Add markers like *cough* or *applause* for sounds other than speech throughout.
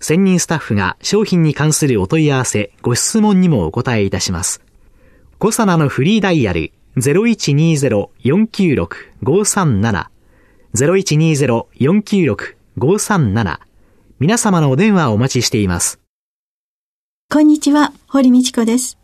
専任スタッフが商品に関するお問い合わせ、ご質問にもお答えいたします。コサナのフリーダイヤル0120-496-537 0120-496-537皆様のお電話をお待ちしています。こんにちは、堀道子です。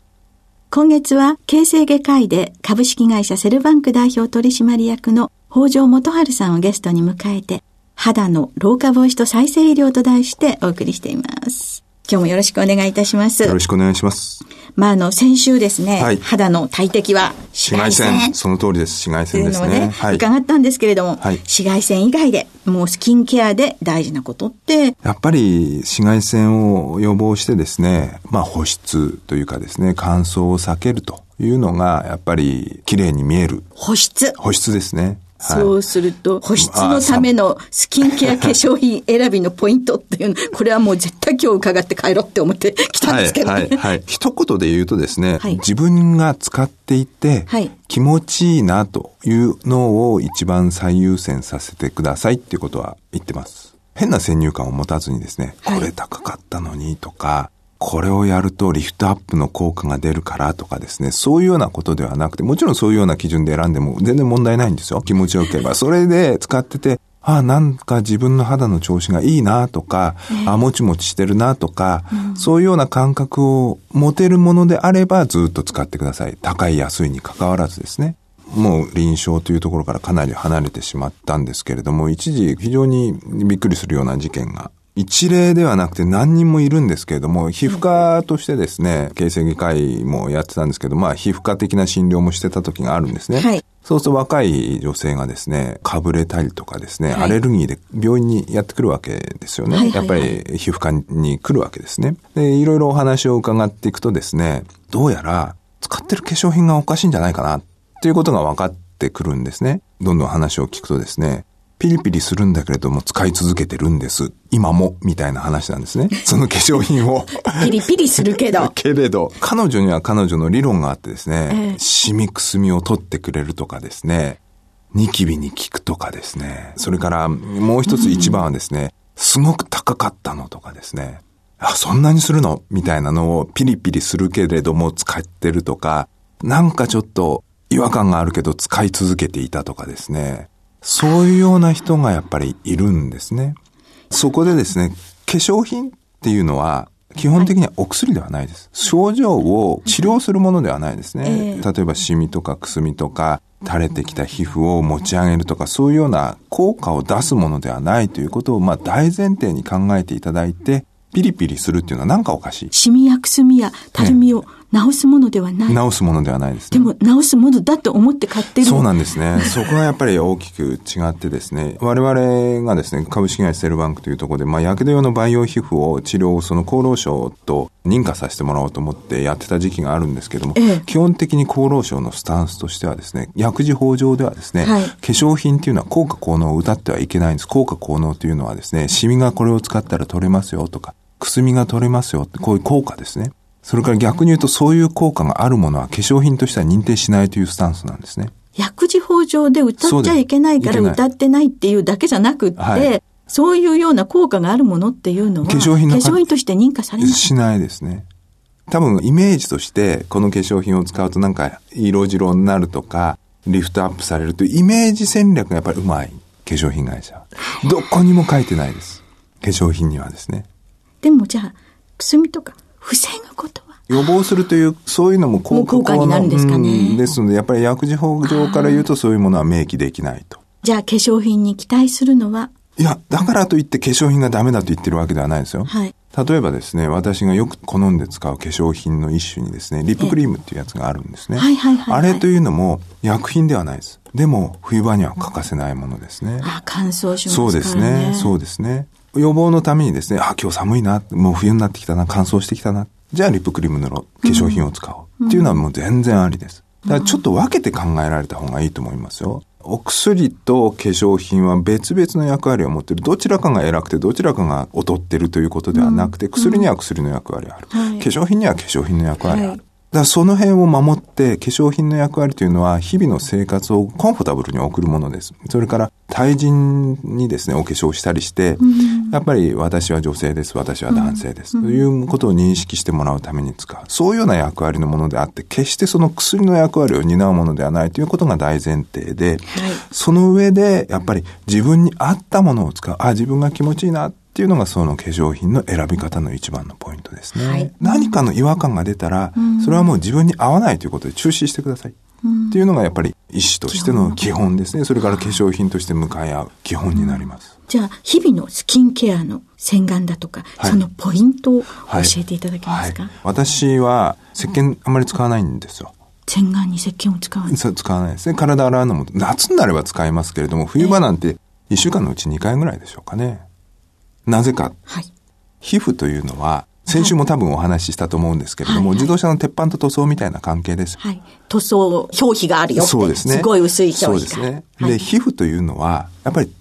今月は、形成外科医で株式会社セルバンク代表取締役の北条元春さんをゲストに迎えて、肌の老化防止と再生医療と題してお送りしています。今日もよろしくお願いいたします。よろしくお願いします。まあ、あの、先週ですね、はい、肌の大敵は紫外線。線その通りです。紫外線ですね。ねはい、伺ったんですけれども、はい、紫外線以外で、もうスキンケアで大事なことって？やっぱり紫外線を予防してですね、まあ保湿というかですね、乾燥を避けるというのが、やっぱり綺麗に見える。保湿。保湿ですね。そうすると、保湿のためのスキンケア化粧品選びのポイントっていうの、*laughs* これはもう絶対今日伺って帰ろうって思ってきたんですけど、ね、はい、はい、はい。一言で言うとですね、はい、自分が使っていて、気持ちいいなというのを一番最優先させてくださいっていうことは言ってます。変な先入観を持たずにですね、これ高かったのにとか、これをやるとリフトアップの効果が出るからとかですね、そういうようなことではなくて、もちろんそういうような基準で選んでも全然問題ないんですよ。気持ちよければ。それで使ってて、ああ、なんか自分の肌の調子がいいなとか、えー、あもちもちしてるなとか、うん、そういうような感覚を持てるものであればずっと使ってください。高い安いに関わらずですね。もう臨床というところからかなり離れてしまったんですけれども、一時非常にびっくりするような事件が一例ではなくて何人もいるんですけれども、皮膚科としてですね、形成外科医もやってたんですけど、まあ皮膚科的な診療もしてた時があるんですね。はい。そうすると若い女性がですね、かぶれたりとかですね、はい、アレルギーで病院にやってくるわけですよね。はいはいはい、やっぱり皮膚科に来るわけですね。で、いろいろお話を伺っていくとですね、どうやら使ってる化粧品がおかしいんじゃないかなっていうことが分かってくるんですね。どんどん話を聞くとですね、ピリピリするんだけれども使い続けてるんです。今も、みたいな話なんですね。*laughs* その化粧品をピリピリするけど。*laughs* けれど、彼女には彼女の理論があってですね、えー、シミくすみを取ってくれるとかですね、ニキビに効くとかですね、それからもう一つ一番はですね、うん、すごく高かったのとかですね、あ、そんなにするの？みたいなのをピリピリするけれども使ってるとか、なんかちょっと違和感があるけど使い続けていたとかですね、そういうような人がやっぱりいるんですね。そこでですね、化粧品っていうのは、基本的にはお薬ではないです。症状を治療するものではないですね。例えばシミとかくすみとか、垂れてきた皮膚を持ち上げるとか、そういうような効果を出すものではないということを、まあ大前提に考えていただいて、ピリピリするっていうのはなんかおかしい。シミやくすみやたるみを治すものではない。治すものではないですね。でも治すものだと思って買ってる。そうなんですね。そこがやっぱり大きく違ってですね、我々がですね、株式会社セルバンクというところで、まあ、やけど用の培養皮膚を治療をその厚労省と認可させてもらおうと思ってやってた時期があるんですけども、ええ、基本的に厚労省のスタンスとしてはですね、薬事法上ではですね、はい、化粧品っていうのは効果効能を謳ってはいけないんです。効果効能というのはですね、シミがこれを使ったら取れますよとか、くすみが取れますよって、こういう効果ですね。それから逆に言うとそういう効果があるものは化粧品としては認定しないというスタンスなんですね。薬事法上で歌っちゃいけないから歌ってないっていうだけじゃなくって、はい、そういうような効果があるものっていうのは、化粧品化粧品として認可されないしないですね。多分イメージとしてこの化粧品を使うとなんか色白になるとか、リフトアップされるというイメージ戦略がやっぱりうまい化粧品会社。どこにも書いてないです。化粧品にはですね。でもじゃあ、くすみとか防ぐことは予防するという、そういうのも効果効果になるんですかね。ですので、やっぱり薬事法上から言うとそういうものは明記できないと。じゃあ化粧品に期待するのは？いや、だからといって化粧品がダメだと言ってるわけではないですよ。はい。例えばですね、私がよく好んで使う化粧品の一種にですね、リップクリームっていうやつがあるんですね。はいはいはい、はい、あれというのも薬品ではないです。でも、冬場には欠かせないものですね。あ、乾燥しますね。そうですね。そうですね。予防のためにですね、あ、今日寒いな、もう冬になってきたな、乾燥してきたな。じゃあリップクリーム塗ろう。化粧品を使おう。っていうのはもう全然ありです。だからちょっと分けて考えられた方がいいと思いますよ。お薬と化粧品は別々の役割を持っている。どちらかが偉くてどちらかが劣っているということではなくて、薬には薬の役割がある、はい、化粧品には化粧品の役割がある。はいだからその辺を守って化粧品の役割というのは日々の生活をコンフォタブルに送るものです。それから対人にですね、お化粧したりして、うん、やっぱり私は女性です、私は男性です、うん、ということを認識してもらうために使う。そういうような役割のものであって、決してその薬の役割を担うものではないということが大前提で、はい、その上でやっぱり自分に合ったものを使う。あ、自分が気持ちいいな。っていうのがその化粧品の選び方の一番のポイントですね。はい、何かの違和感が出たら、それはもう自分に合わないということで中止してください。っていうのがやっぱり医師としての基本ですね。それから化粧品として向かい合う基本になります。じゃあ、日々のスキンケアの洗顔だとか、はい、そのポイントを教えていただけますか、はいはい、私は石鹸あんまり使わないんですよ。洗顔に石鹸を使わない使わないですね。体洗うのも、夏になれば使いますけれども、冬場なんて1週間のうち2回ぐらいでしょうかね。なぜか、はい、皮膚というのは、先週も多分お話ししたと思うんですけれども、はいはい、自動車の鉄板と塗装みたいな関係です。はい。塗装、表皮があるよそうですね。すごい薄い表皮そうですね。はい、で、皮膚というのは、やっぱり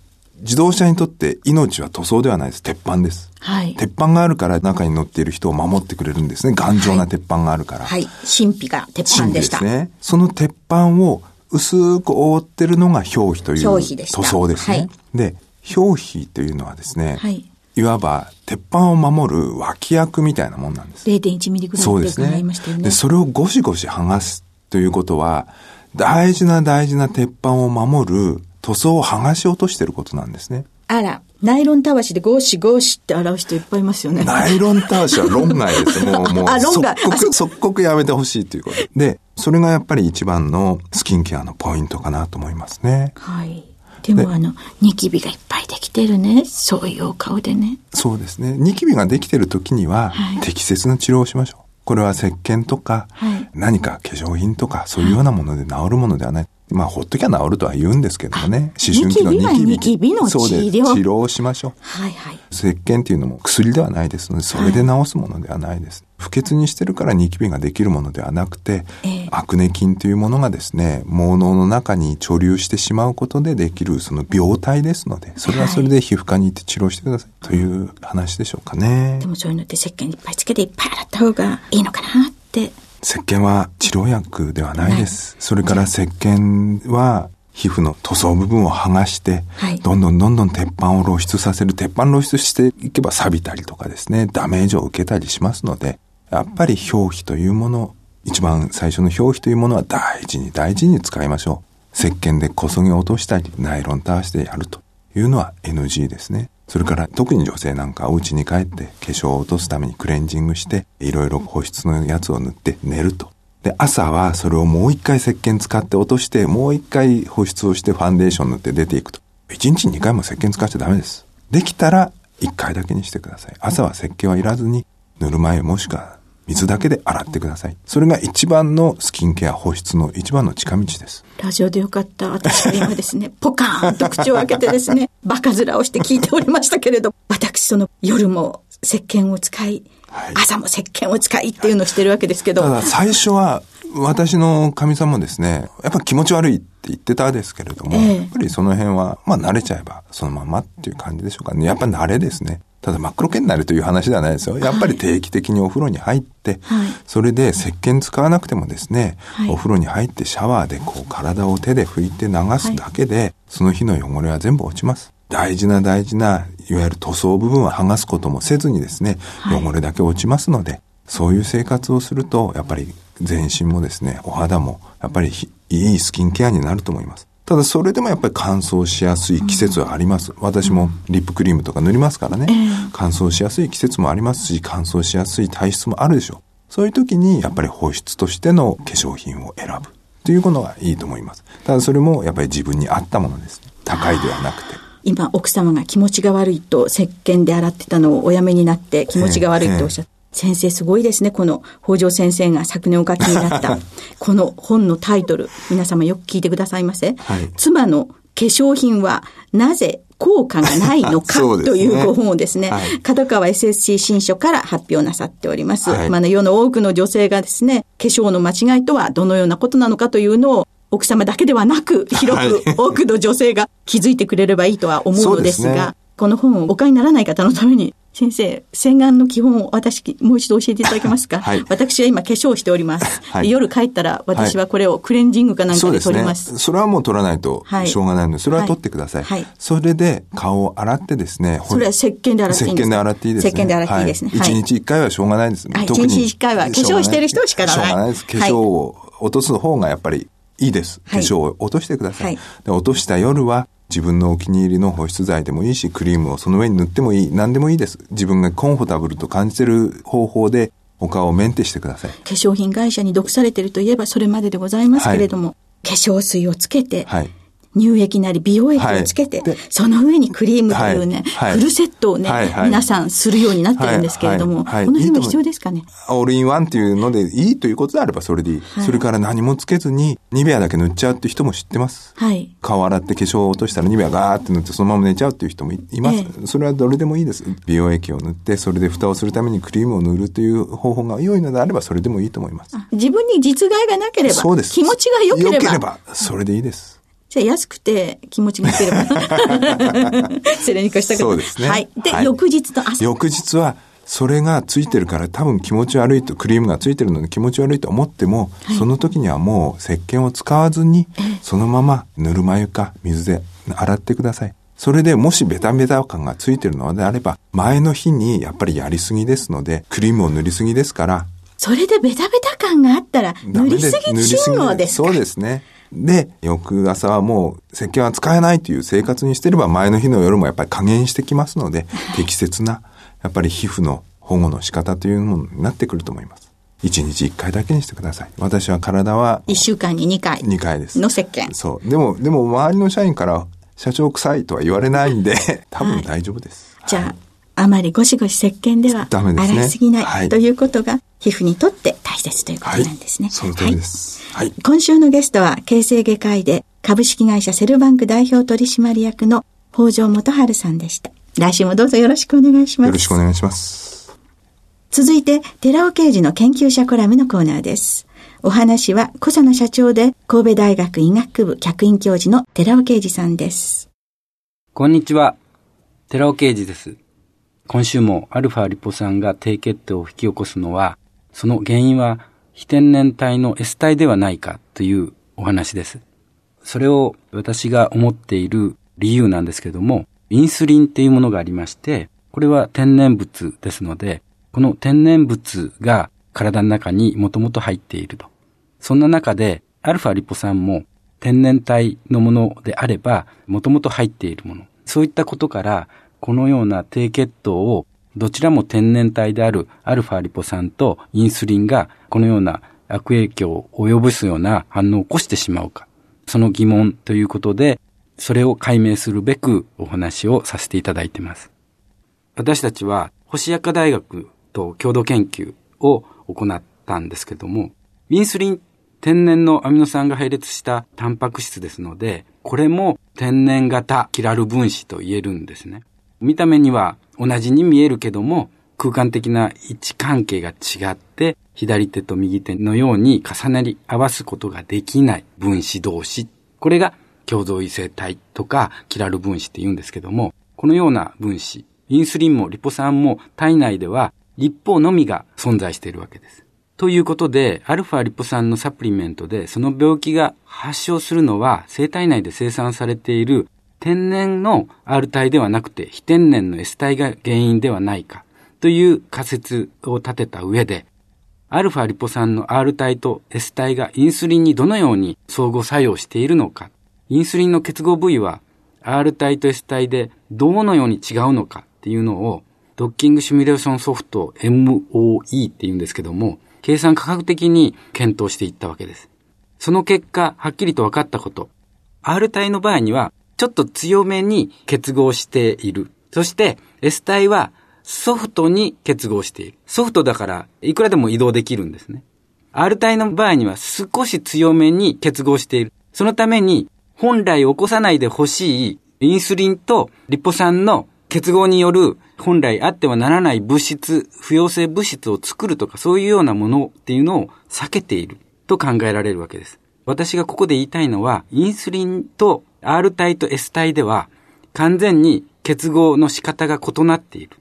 自動車にとって命は塗装ではないです。鉄板です。はい。鉄板があるから中に乗っている人を守ってくれるんですね。頑丈な鉄板があるから。はい。神秘が鉄板でした。ですね。その鉄板を薄く覆ってるのが表皮という塗装ですね。はい、で、表皮というのはですね、はい、いわば鉄板を守る脇役みたいなもんなんです。0.1ミリぐらいそうですね。で、それをゴシゴシ剥がすということは、大事な大事な鉄板を守る塗装を剥がし落としてることなんですね。あら、ナイロンたわしでゴシゴシって洗う人いっぱいいますよね。ナイロンたわしは論外です。*laughs* もう、もう、即刻、即刻やめてほしいということ。で、それがやっぱり一番のスキンケアのポイントかなと思いますね。はい。でもあの、ニキビがいっぱいできてるね。そういうお顔でね。そうですね。ニキビができてる時には、適切な治療をしましょう。これは石鹸とか、はい、何か化粧品とか、そういうようなもので治るものではない。まあ、ほっときゃ治るとは言うんですけどもね。思春期のニキビ。の治療？で治療をしましょう。はいはい。石鹸っていうのも薬ではないですので、それで治すものではないです。はい、不潔にしてるからニキビができるものではなくて、えー、アクネ菌というものがですね、毛脳の中に貯留してしまうことでできるその病態ですので、それはそれで皮膚科に行って治療してください、という話でしょうかね。でもそういうのって石鹸いっぱいつけていっぱい洗った方がいいのかなって。石鹸は治療薬ではないです。それから石鹸は皮膚の塗装部分を剥がして、はい、どんどんどんどん鉄板を露出させる。鉄板露出していけば錆びたりとかですね、ダメージを受けたりしますので、やっぱり表皮というもの、一番最初の表皮というものは大事に大事に使いましょう。石鹸でこそぎ落としたり、ナイロンターしてやるというのは NG ですね。それから特に女性なんかお家に帰って化粧を落とすためにクレンジングして、いろいろ保湿のやつを塗って寝ると。で、朝はそれをもう一回石鹸使って落として、もう一回保湿をしてファンデーション塗って出ていくと。一日二回も石鹸使っちゃダメです。できたら一回だけにしてください。朝は石鹸はいらずに、塗る前もしくは水だけで洗ってください。それが一番のスキンケア保湿の一番の近道です。ラジオでよかった。私は今ですね、ポカーンと口を開けてですね、*laughs* バカ面をして聞いておりましたけれど、私その夜も石鹸を使い、はい、朝も石鹸を使いっていうのをしてるわけですけど。ただ最初は私の神さんもですね、やっぱ気持ち悪いって言ってたですけれども、えー、やっぱりその辺は、まあ慣れちゃえばそのままっていう感じでしょうかね。やっぱ慣れですね。ただ真っ黒けになるという話ではないですよ。やっぱり定期的にお風呂に入って、はい、それで石鹸使わなくてもですね、はい、お風呂に入ってシャワーでこう体を手で拭いて流すだけで、はい、その日の汚れは全部落ちます。大事な大事な、いわゆる塗装部分は剥がすこともせずにですね、汚れだけ落ちますので、そういう生活をすると、やっぱり全身もですね、お肌もやっぱりいいスキンケアになると思います。ただそれでもやっぱり乾燥しやすい季節はあります。私もリップクリームとか塗りますからね。乾燥しやすい季節もありますし、乾燥しやすい体質もあるでしょう。そういう時にやっぱり保湿としての化粧品を選ぶということがいいと思います。ただそれもやっぱり自分に合ったものです。高いではなくて。今、奥様が気持ちが悪いと石鹸で洗ってたのをおやめになって気持ちが悪いとおっしゃって、先生すごいですね。この北条先生が昨年お書きになった *laughs* この本のタイトル。皆様よく聞いてくださいませ。はい、妻の化粧品はなぜ効果がないのか *laughs* というご本をですね、はい、角川 SSC 新書から発表なさっております。はい、まあ、ね、世の多くの女性がですね、化粧の間違いとはどのようなことなのかというのを奥様だけではなく、広く多くの女性が気づいてくれればいいとは思うのですが、この本をお買いにならない方のために、先生、洗顔の基本を私、もう一度教えていただけますか、はい、私は今化粧しております。はい、夜帰ったら私はこれをクレンジングかなんかで取ります。そ、ね、それはもう取らないとしょうがないので、それは取ってください。はい、それで顔を洗ってですね。それは石鹸で洗っていいんですか？石鹸で洗っていいですね。石鹸で洗っていいですね。一、日一回はしょうがないです。はい、一日一回は化粧してる人しかない。しょうがないです。化粧を落とす方がやっぱりいいです。化粧を落としてください。で落とした夜は自分のお気に入りの保湿剤でもいいし、クリームをその上に塗ってもいい。何でもいいです。自分がコンフォタブルと感じてる方法でお顔をメンテしてください。化粧品会社に毒されてるといえばそれまででございますけれども、はい、化粧水をつけて、はい、乳液なり美容液をつけて、はい、その上にクリームというね、はい、フルセットをね、はい、皆さんするようになってるんですけれども、この辺も必要ですかね？オールインワンっていうのでいいということであればそれでいい。それから何もつけずにニベアだけ塗っちゃうって人も知ってます。はい、顔洗って化粧を落としたらニベアガーって塗ってそのまま寝ちゃうっていう人もいます、ええ、それはどれでもいいです。美容液を塗って、それで蓋をするためにクリームを塗るという方法が良いのであればそれでもいいと思います。自分に実害がなければ、そうです。気持ちが良ければ。良ければ、それでいいです。じゃあ安くて気持ちがいければ。*laughs* それに越したくそうですね。はい。で、はい、翌日の朝。翌日は、それがついてるから多分気持ち悪いと、クリームがついてるので気持ち悪いと思っても、はい、その時にはもう石鹸を使わずに、そのままぬるま湯か水で洗ってください。それでもしベタベタ感がついてるのであれば、前の日にやっぱりやりすぎですので、クリームを塗りすぎですから。それでベタベタ感があったら、塗りすぎ信号ですか？そうですね。で、翌朝はもう石鹸は使えないという生活にしてれば前の日の夜もやっぱり加減してきますので、*laughs* 適切な、やっぱり皮膚の保護の仕方というものになってくると思います。1日1回だけにしてください。私は体は。1週間に2回。2回です。の石鹸。そう。でも、でも周りの社員から社長臭いとは言われないんで、多分大丈夫です。はい、じゃあ、あまりゴシゴシ石鹸では洗いすぎない、はい、ということが皮膚にとって大切ということなんですね。はい、その通りです。はい。今週のゲストは、形成外科医で株式会社セルバンク代表取締役の北条元春さんでした。来週もどうぞよろしくお願いします。よろしくお願いします。続いて、寺尾刑事の研究者コラムのコーナーです。お話は、小佐野社長で神戸大学医学部客員教授の寺尾刑事さんです。こんにちは。寺尾刑事です。今週もアルファリポ酸が低血糖を引き起こすのは、その原因は非天然体の S 体ではないかというお話です。それを私が思っている理由なんですけども、インスリンっていうものがありまして、これは天然物ですので、この天然物が体の中にもともと入っていると。そんな中で、アルファリポ酸も天然体のものであれば、もともと入っているもの。そういったことから、このような低血糖をどちらも天然体であるアルファリポ酸とインスリンがこのような悪影響を及ぼすような反応を起こしてしまうか。その疑問ということで、それを解明するべくお話をさせていただいています。私たちは星薬科大学と共同研究を行ったんですけども、インスリン天然のアミノ酸が配列したタンパク質ですので、これも天然型キラル分子と言えるんですね。見た目には同じに見えるけども、空間的な位置関係が違って、左手と右手のように重なり合わすことができない分子同士。これが共同異性体とかキラル分子って言うんですけども、このような分子、インスリンもリポ酸も体内では立方のみが存在しているわけです。ということで、アルファリポ酸のサプリメントでその病気が発症するのは生体内で生産されている天然の R 体ではなくて非天然の S 体が原因ではないかという仮説を立てた上で、アルファリポ酸の R 体と S 体がインスリンにどのように相互作用しているのか、インスリンの結合部位は R 体と S 体でどのように違うのかっていうのをドッキングシミュレーションソフト MOE って言うんですけども、計算科学的に検討していったわけです。その結果、はっきりと分かったこと。R 体の場合には、ちょっと強めに結合している。そして、S 体はソフトに結合している。ソフトだから、いくらでも移動できるんですね。R 体の場合には少し強めに結合している。そのために、本来起こさないでほしいインスリンとリポ酸の結合による本来あってはならない物質、不溶性物質を作るとかそういうようなものっていうのを避けていると考えられるわけです。私がここで言いたいのは、インスリンと R 体と S 体では完全に結合の仕方が異なっている。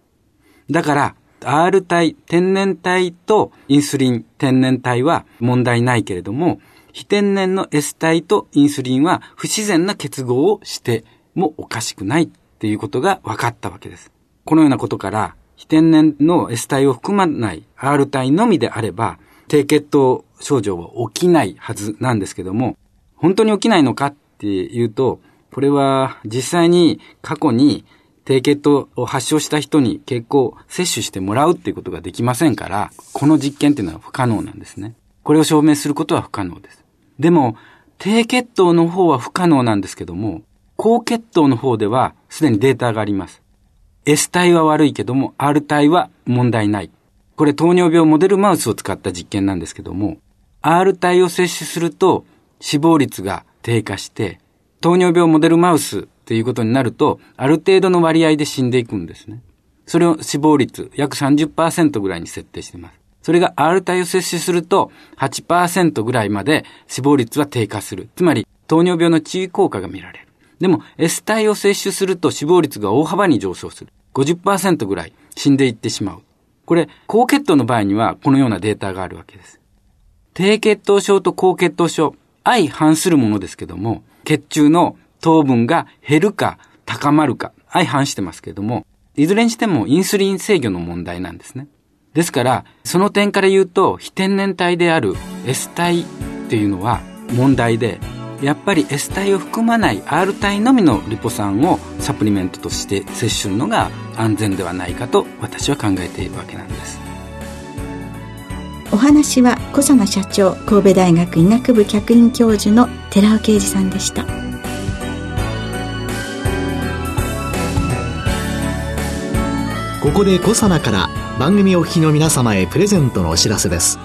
だから、R 体、天然体とインスリン、天然体は問題ないけれども、非天然の S 体とインスリンは不自然な結合をしてもおかしくないっていうことが分かったわけです。このようなことから、非天然の S 体を含まない R 体のみであれば、低血糖症状は起きないはずなんですけども、本当に起きないのかっっていうと、これは実際に過去に低血糖を発症した人に血行摂取してもらうっていうことができませんから、この実験っていうのは不可能なんですね。これを証明することは不可能です。でも、低血糖の方は不可能なんですけども、高血糖の方ではすでにデータがあります。S 体は悪いけども、R 体は問題ない。これ糖尿病モデルマウスを使った実験なんですけども、R 体を摂取すると死亡率が低下して、糖尿病モデルマウスということになると、ある程度の割合で死んでいくんですね。それを死亡率約30%ぐらいに設定しています。それが R 体を摂取すると8%ぐらいまで死亡率は低下する。つまり糖尿病の治癒効果が見られる。でも S 体を摂取すると死亡率が大幅に上昇する。50%ぐらい死んでいってしまう。これ、高血糖の場合にはこのようなデータがあるわけです。低血糖症と高血糖症、相反するものですけども、血中の糖分が減るか高まるか、相反してますけども、いずれにしてもインスリン制御の問題なんですね。ですから、その点から言うと、非天然体である S 体っていうのは問題で、やっぱり S 体を含まない R 体のみのリポ酸をサプリメントとして摂取するのが安全ではないかと私は考えているわけなんですお話は小佐奈社長神戸大学医学部客員教授の寺尾啓二さんでした。ここで小佐奈から番組お聞きの皆様へプレゼントのお知らせです。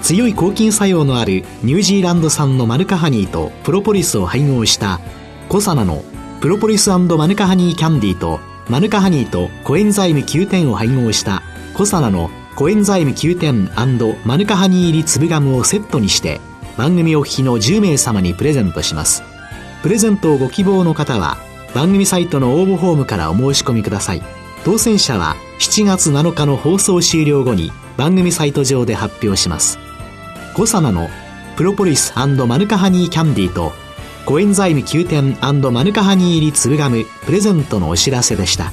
強い抗菌作用のあるニュージーランド産のマヌカハニーとプロポリスを配合したコサナのプロポリスマヌカハニーキャンディーとマヌカハニーとコエンザイム9点を配合したコサナのコエンザイム9点マヌカハニー入り粒ガムをセットにして番組お聞きの10名様にプレゼントします。プレゼントをご希望の方は番組サイトの応募フォームからお申し込みください。当選者は7月7日の放送終了後に番組サイト上で発表します。コサナのプロポリスマヌカハニーキャンディーとコエンザイム9点マヌカハニー入り粒ガムプレゼントのお知らせでした。